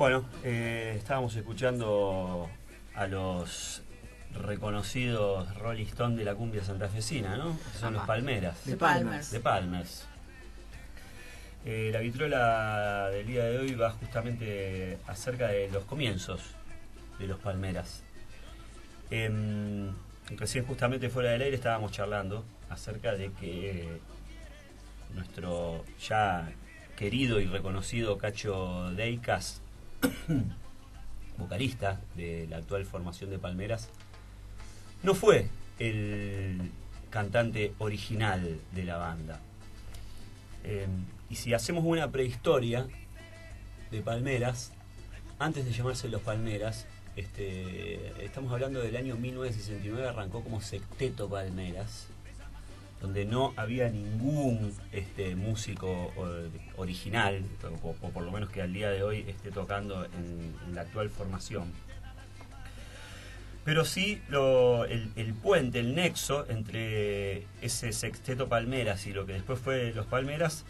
Bueno, eh, estábamos escuchando a los reconocidos Rolling Stone de la cumbia santafesina, ¿no? Son los Palmeras. De Palmers. De Palmers. Eh, la vitrola del día de hoy va justamente acerca de los comienzos de los Palmeras. Em, recién justamente fuera del aire estábamos charlando acerca de que nuestro ya querido y reconocido Cacho Deicas, vocalista de la actual formación de Palmeras, no fue el cantante original de la banda. Em, y si hacemos una prehistoria de Palmeras, antes de llamarse Los Palmeras, este, estamos hablando del año 1969, arrancó como Secteto Palmeras, donde no había ningún este, músico original, o, por lo menos que al día de hoy esté tocando en, la actual formación. Pero sí el, el, puente, el nexo entre ese sexteto Palmeras y lo que después fue Los Palmeras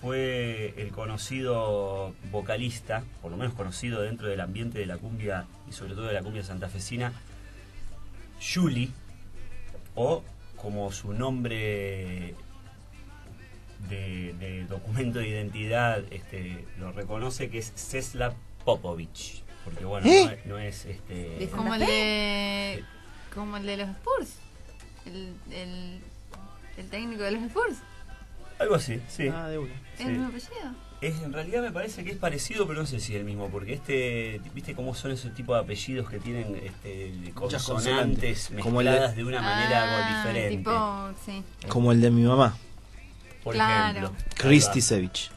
fue el conocido vocalista, por lo menos conocido dentro del ambiente de la cumbia y sobre todo de la cumbia santafesina, Julie, o como su nombre de, documento de identidad este, lo reconoce, que es Cesla Popovich. Porque bueno, ¿Eh? no, es, este. Es como el de. como el de los Spurs. El, el, el técnico de los Spurs. Algo así, sí. Ah, de ¿Es el mismo apellido? Es, en realidad me parece que es parecido, pero no sé si es el mismo, porque este, viste cómo son esos tipos de apellidos que tienen este, consonantes mezcladas de, de una manera ah, diferente. Tipo, sí. Como el de mi mamá. Por Claro. ejemplo. Kristisevich.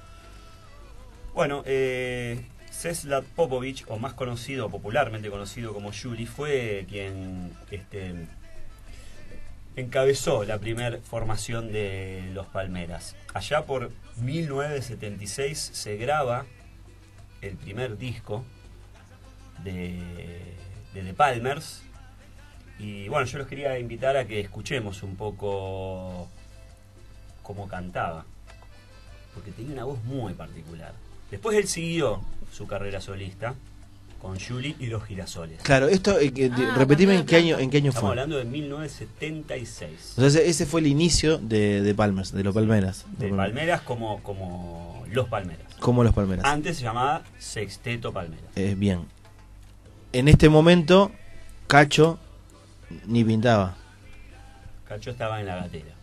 Bueno, eh, Czeslaw Popovich, o más conocido, popularmente conocido como Julie, fue quien este, encabezó la primera formación de los Palmeras. Allá por 1976 se graba el primer disco de, de The Palmers. Y bueno, yo los quería invitar a que escuchemos un poco cómo cantaba. Porque tenía una voz muy particular. Después él siguió su carrera solista con Julie y los girasoles. Claro, esto, eh, que- Ah, repetime en qué año, en qué año Estamos fue. hablando de 1976. O sea, ese- ese fue el inicio de, de Palmers, de los Palmeras. De Palmeras como, como los Palmeras. Como los Palmeras. Antes se llamaba Sexteto Palmeras. Eh, bien. En este momento, Cacho ni pintaba Cacho estaba en la gatera.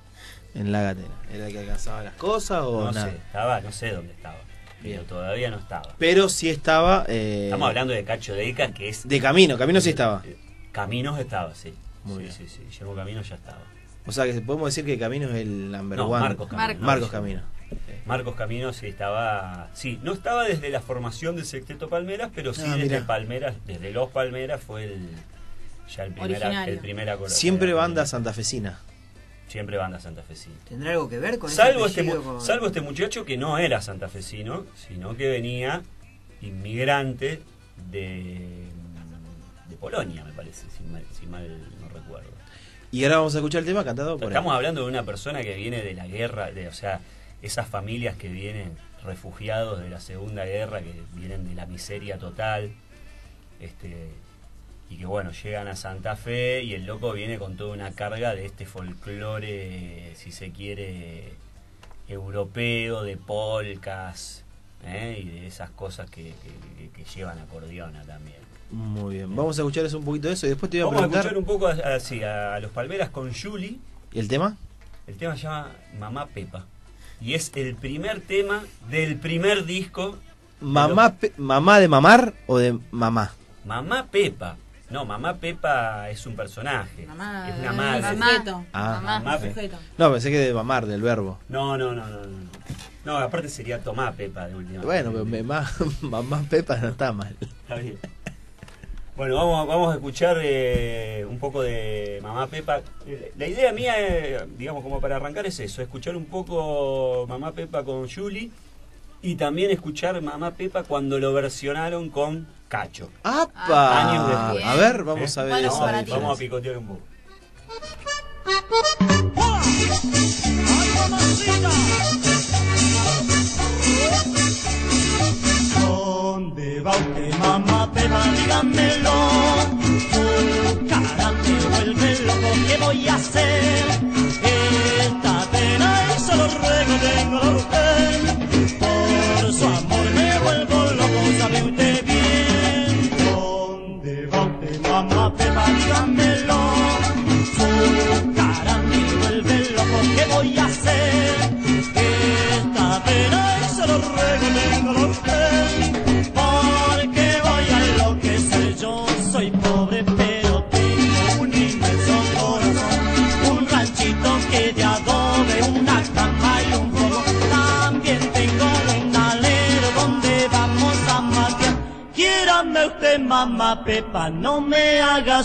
en la gatera. ¿Era el que alcanzaba las cosas o No nada? sé, estaba, no sé dónde estaba. Pero todavía no estaba. Pero sí estaba. eh, Estamos hablando de Cacho Deca, que es. De camino, camino sí estaba. Caminos estaba, sí. Muy sí, bien. sí, sí. Guillermo Caminos ya estaba. O sea, que podemos decir que Camino es el number No, one. Marcos Caminos. Marcos. Camino. Marcos Caminos sí estaba. Sí, no estaba desde la formación del Sexteto Palmeras, pero sí Ah, desde. Palmeras, desde los Palmeras fue el. Ya el primer, el primer Siempre banda santafesina. Siempre banda santafesina. ¿Tendrá algo que ver con Salvo este, con- salvo este muchacho que no era santafesino, sino que venía inmigrante de, de Polonia, me parece, si mal, si mal no recuerdo. Y ahora vamos a escuchar el tema cantado por él. Estamos hablando de una persona que viene de la guerra, de, o sea, esas familias que vienen refugiados de la Segunda Guerra, que vienen de la miseria total, este y que bueno, llegan a Santa Fe y el loco viene con toda una carga de este folclore, si se quiere, europeo, de polcas, ¿eh? y de esas cosas que, que- que llevan acordeona también. Muy bien. Vamos a escuchar eso un poquito de eso y después te iba a Vamos a preguntar. escuchar un poco a, a- a los Palmeras con Julie. ¿Y el tema? El tema se llama Mamá Pepa. Y es el primer tema del primer disco. ¿Mamá, pe- ¿Mamá de mamar o de mamá? Mamá Pepa. No, Mamá Pepa es un personaje. Mamá, es una madre. mamá. Sujeto. Ah, Mamá. Mamá. Sujeto. No, pensé que de mamar, del verbo. No, no, no, no. No, no aparte sería Tomá Pepa de última. Bueno, pero me- ma- mamá Pepa no está mal. Está bien. Bueno, vamos, vamos a escuchar eh, un poco de Mamá Pepa. La idea mía, eh, digamos, como para arrancar es eso, escuchar un poco Mamá Pepa con Julie y también escuchar Mamá Pepa cuando lo versionaron con Cacho. ¡Apa! Años después. A ver, vamos ¿Eh? a ver Bueno, esa Vamos, vamos a picotear un poco. ¿Dónde va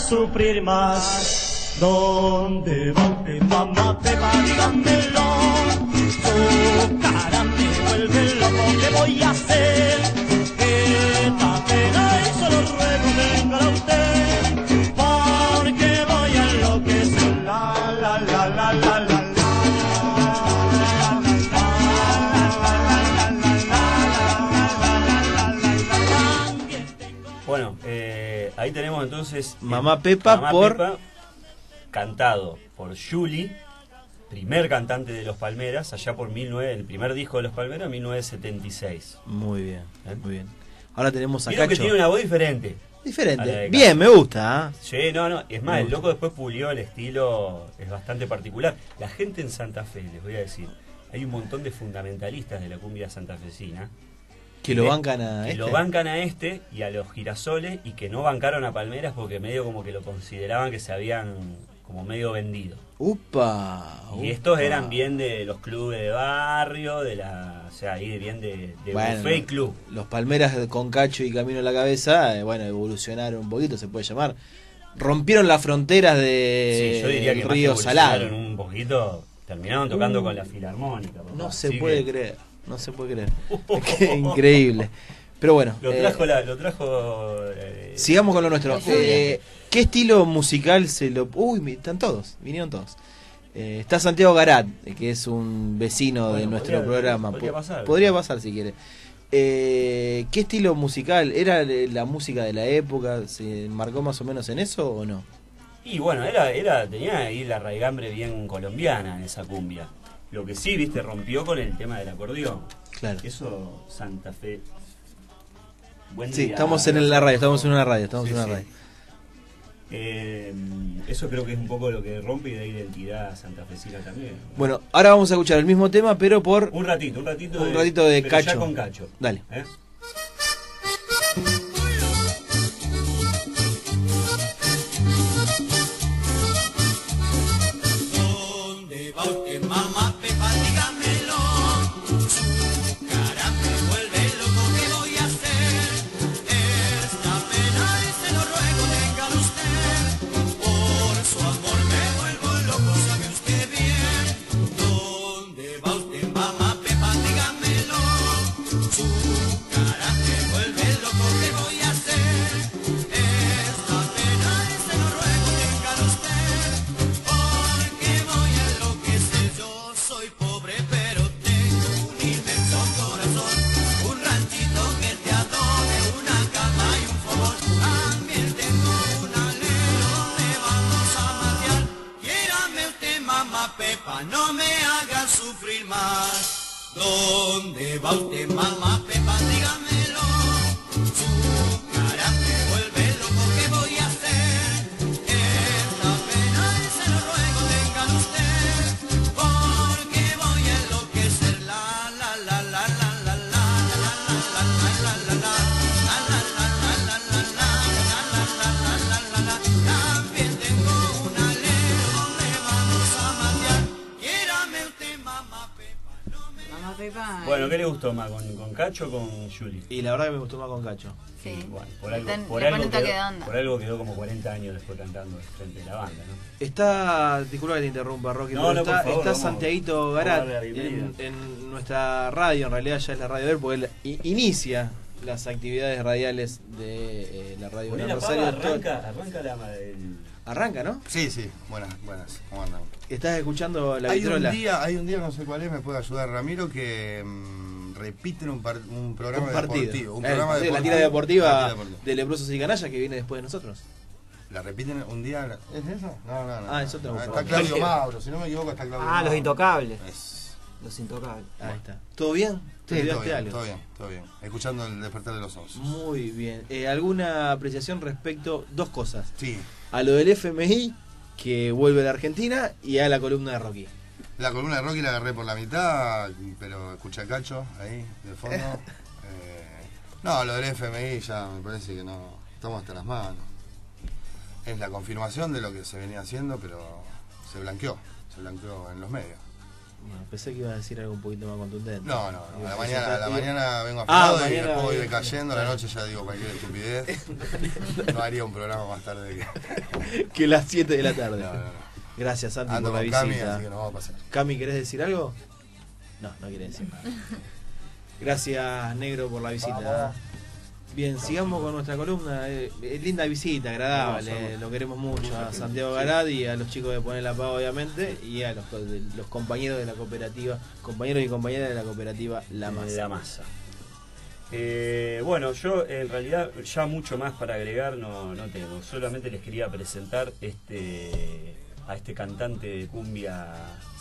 sufrir más. ¿Dónde va usted, mamá Pepa? Dígamelo. Su cara me vuelve loco, ¿qué voy a hacer? Entonces. eh, Mamá Pepa Mamá por- Pepa, cantado por Julie, primer cantante de Los Palmeras, allá por 19, el primer disco de Los Palmeras, 1976. Muy bien, ¿Eh? muy bien. Ahora tenemos a que Cacho. tiene una voz diferente. Diferente. Bien, me gusta. ¿ah? Sí, no, no. Es más, el loco después pulió el estilo, es bastante particular. La gente en Santa Fe, les voy a decir, hay un montón de fundamentalistas de la cumbia santafesina Que lo bancan a que este. lo bancan a este y a los girasoles y que no bancaron a Palmeras porque medio como que lo consideraban que se habían como medio vendido. Upa. Y estos eran bien de los clubes de barrio, de la, o sea, ahí bien de, de Bueno, buffet y club. Los Palmeras con Cacho y Camino a la cabeza, eh, bueno, evolucionaron un poquito, se puede llamar. Rompieron las fronteras de Sí, yo diría que Río Salado. un poquito, terminaron tocando Uh, con la filarmónica. papá. No se Así puede que creer, no se puede creer. Qué increíble. Pero bueno, Lo eh, trajo, la, lo trajo eh, sigamos con lo nuestro. Eh, ¿Qué estilo musical se lo... Uy, están todos, vinieron todos. Eh, está Santiago Garat, eh, que es un vecino de nuestro podría- programa. podría Po- pasar. Podría pasar si quiere. Eh, ¿Qué estilo musical? ¿Era la música de la época? ¿Se marcó más o menos en eso o no? Y bueno, era, era, tenía ahí la raigambre bien colombiana en esa cumbia. Lo que sí, viste, rompió con el tema del acordeón. Claro. Eso, Santa Fe. Buen Sí, día. estamos en la radio, estamos en una radio, estamos Sí, en una sí. radio. Eh, eso creo que es un poco lo que rompe y da identidad santafesina también. Bueno, ahora vamos a escuchar el mismo tema, pero por... Un ratito, un ratito Un ratito de pero ya Cacho. con Cacho. Dale. ¿Eh? Guatemala. ¿Qué le gustó más? ¿Con, con Cacho o con Juli? Y la verdad que me gustó más con Cacho. Sí. Bueno, por algo, ten- por de quedó, onda. por algo quedó como 40 años después cantando frente de la banda, ¿no? Está, disculpa que te interrumpa, Rocky, No, pero no, por está, favor, está Santiaguito a Garat en, en nuestra radio, en realidad ya es la radio de él, porque él inicia las actividades radiales de eh, la radio Rosario. Todo- arranca, arranca la, el, Arranca, ¿no? Sí, sí, buenas, buenas, ¿cómo andan? Estás escuchando la hay un día, hay un día, no sé cuál es, me puede ayudar Ramiro, que mm, repiten un, par- un programa Un partido. deportivo. Un Eh, programa sí, deportivo. La tira deportiva, La tira deportiva. de Leprosos y Canallas que viene después de nosotros. ¿La repiten un día? ¿Es eso? No, no, no. Ah, es otra cosa. Está Claudio Mauro, si no me equivoco está Claudio Ah, los intocables. Es- Los intocables. Ahí está. ¿Todo bien? ¿Te Sí, todo bien, algo? todo bien, todo bien. Escuchando el despertar de los osos. Muy bien. Eh, ¿Alguna apreciación respecto? Dos cosas. Sí. A lo del FMI, que vuelve a la Argentina, y a la columna de Rocky. La columna de Rocky la agarré por la mitad, pero escucha cacho ahí, de fondo. Eh, no, lo del FMI ya me parece que no. Estamos hasta las manos. Es la confirmación de lo que se venía haciendo, pero se blanqueó. Se blanqueó en los medios. Bueno, pensé que iba a decir algo un poquito más contundente. No, no, A la mañana, a la decir- mañana vengo Ah, afilado y mañana después voy voy- decayendo. A la noche ya digo cualquier estupidez. No haría un programa más tarde que. que las 7 de la tarde. No, no, no. Gracias, Santi, Ando por la con Cami, visita. así que nos vamos a pasar. Cami, ¿querés decir algo? No, no quiere decir nada. Gracias, Negro, por la visita. Bien, sigamos con nuestra columna. Eh, eh, linda visita, agradable. Lo queremos mucho a Santiago Garad y a los chicos de Poner la Paz, obviamente, y a los, los compañeros de la cooperativa, compañeros y compañeras de la cooperativa La Masa. La masa. Eh, bueno, yo en realidad ya mucho más para agregar no, no tengo. Solamente les quería presentar este a este cantante de cumbia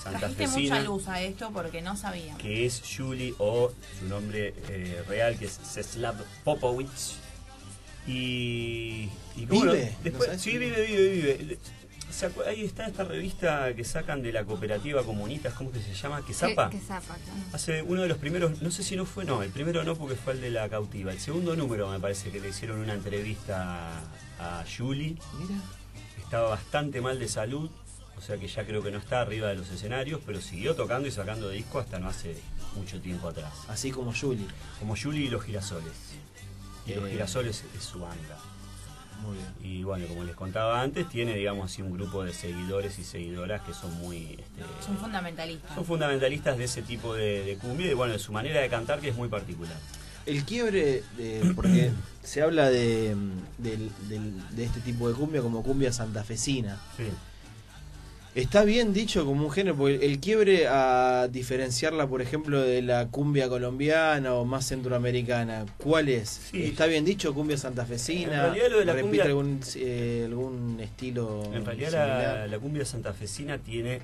Trajiste mucha santafesina luz a esto porque no sabía. que es Juli o su nombre eh, real que es Ceslav Popovich y, y ¿Vive? bueno, ¿No después sí vive vive vive ¿Se acu- ahí está esta revista que sacan de la cooperativa comunistas ¿cómo que se llama? que zapa Que, que zapa, claro. Hace uno de los primeros, no sé si no fue, no, el primero no porque fue el de la cautiva. El segundo número me parece que le hicieron una entrevista a Julie. Mira. Estaba bastante mal de salud, o sea que ya creo que no está arriba de los escenarios, pero siguió tocando y sacando disco hasta no hace mucho tiempo atrás. Así como Julie. Como Julie y los girasoles. Y los Eh. girasoles es su banda. Muy bien. Y bueno, como les contaba antes, tiene digamos así un grupo de seguidores y seguidoras que son muy... este, Son fundamentalistas. son fundamentalistas de ese tipo de, de cumbia y bueno, de su manera de cantar que es muy particular. El quiebre, de- porque se habla de, del- de este tipo de cumbia como cumbia santafesina. Sí. Está bien dicho como un género, porque el quiebre a diferenciarla, por ejemplo, de la cumbia colombiana o más centroamericana, ¿cuál es? Sí. ¿Está bien dicho cumbia santafesina? En realidad lo de la ¿Repite cumbia- algún, eh, algún estilo En realidad la, la cumbia santafesina tiene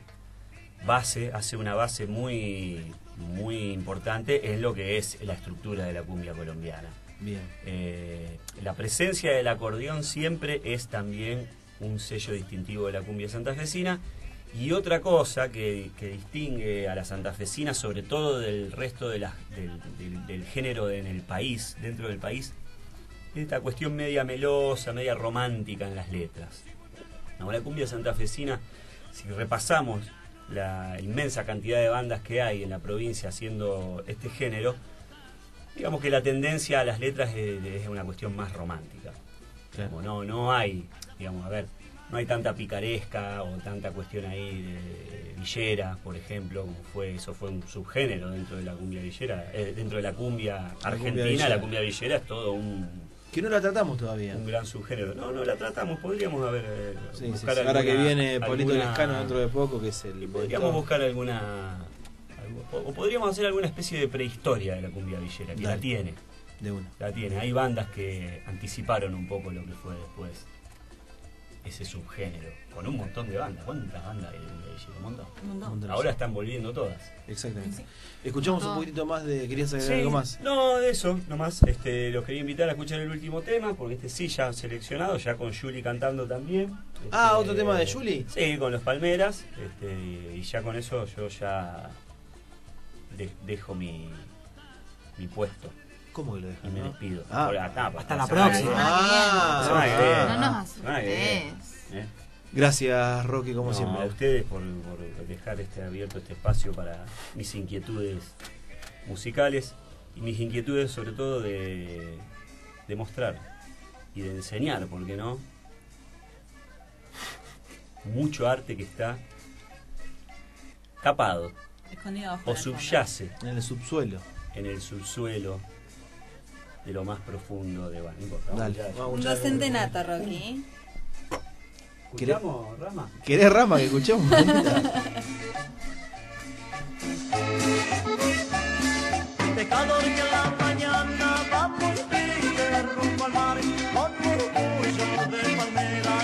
base, hace una base muy, muy importante en lo que es la estructura de la cumbia colombiana. Bien. Eh, la presencia del acordeón siempre es también un sello distintivo de la cumbia santafesina. Y otra cosa que, que distingue a la santafesina, sobre todo del resto de del, del- del género en el país, dentro del país, es esta cuestión media melosa, media romántica en las letras. No, la cumbia santafesina, si repasamos la inmensa cantidad de bandas que hay en la provincia haciendo este género, digamos que la tendencia a las letras es, es una cuestión más romántica. Claro. Como no, no hay, digamos, a ver, no hay tanta picaresca o tanta cuestión ahí de villera, por ejemplo, como fue, eso fue un subgénero dentro de la cumbia villera, eh, dentro de la cumbia cumbia argentina, villera. la cumbia villera es todo un, Que no la tratamos todavía. un gran subgénero. No, no la tratamos, podríamos haber eh, Sí, sí, buscar sí. Ahora que alguna- viene Polito alguna- Lescano dentro de poco, que es el... podríamos buscar alguna o podríamos hacer alguna especie de prehistoria de la cumbia villera, que la tiene. De una. La tiene. Hay bandas que anticiparon un poco lo que fue después ese subgénero. Con un montón de bandas. ¿Cuántas bandas hay de? Un montón. Un montón. Ahora están volviendo todas. Exactamente. Escuchamos un poquitito más de... ¿Querías agregar algo más? No, de eso, nomás. Este, los quería invitar a escuchar el último tema, porque este sí ya seleccionado, ya con Julie cantando también. Ah, Este, ¿otro tema de Julie? Sí, con los Palmeras. Este, y ya con eso yo ya de- dejo mi, mi puesto ¿Cómo que lo y dejas? me despido. Ah. Por la tapa, Hasta la próxima. Ah, viene. No nos viene. ¿Eh? Gracias, Rocky, como No, siempre. A ustedes por, por dejar este abierto este espacio para mis inquietudes musicales y mis inquietudes sobre todo de, de mostrar y de enseñar, ¿por qué no? Mucho arte que está tapado Escondido o la subyace En el subsuelo. en el subsuelo de lo más profundo de... No a Un docente nato, Rocky. ¿Escuchamos, Rama? ¿Querés rama que escuchemos? Pecador que en la mañana vamos triste rumbo al mar Con murmullo de palmera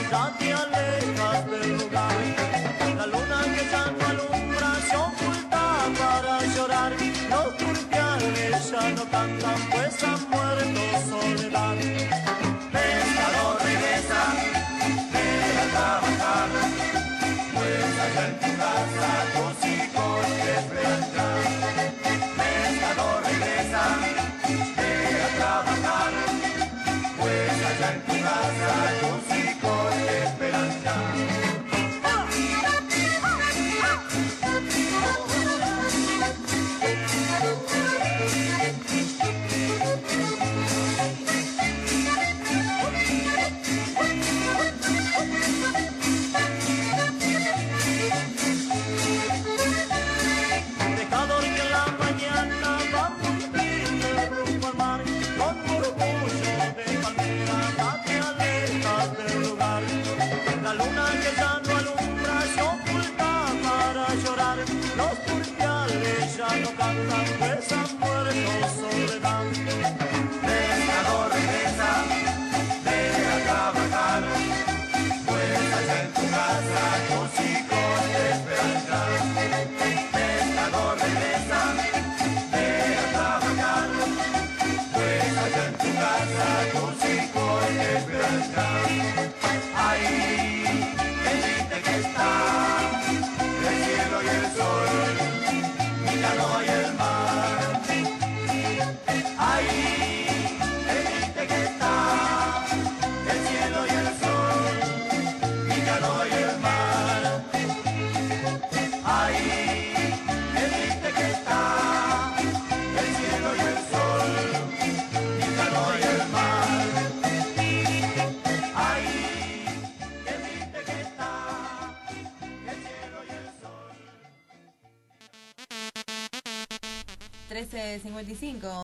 los turpiales ya no cantan, pues han muerto soledad.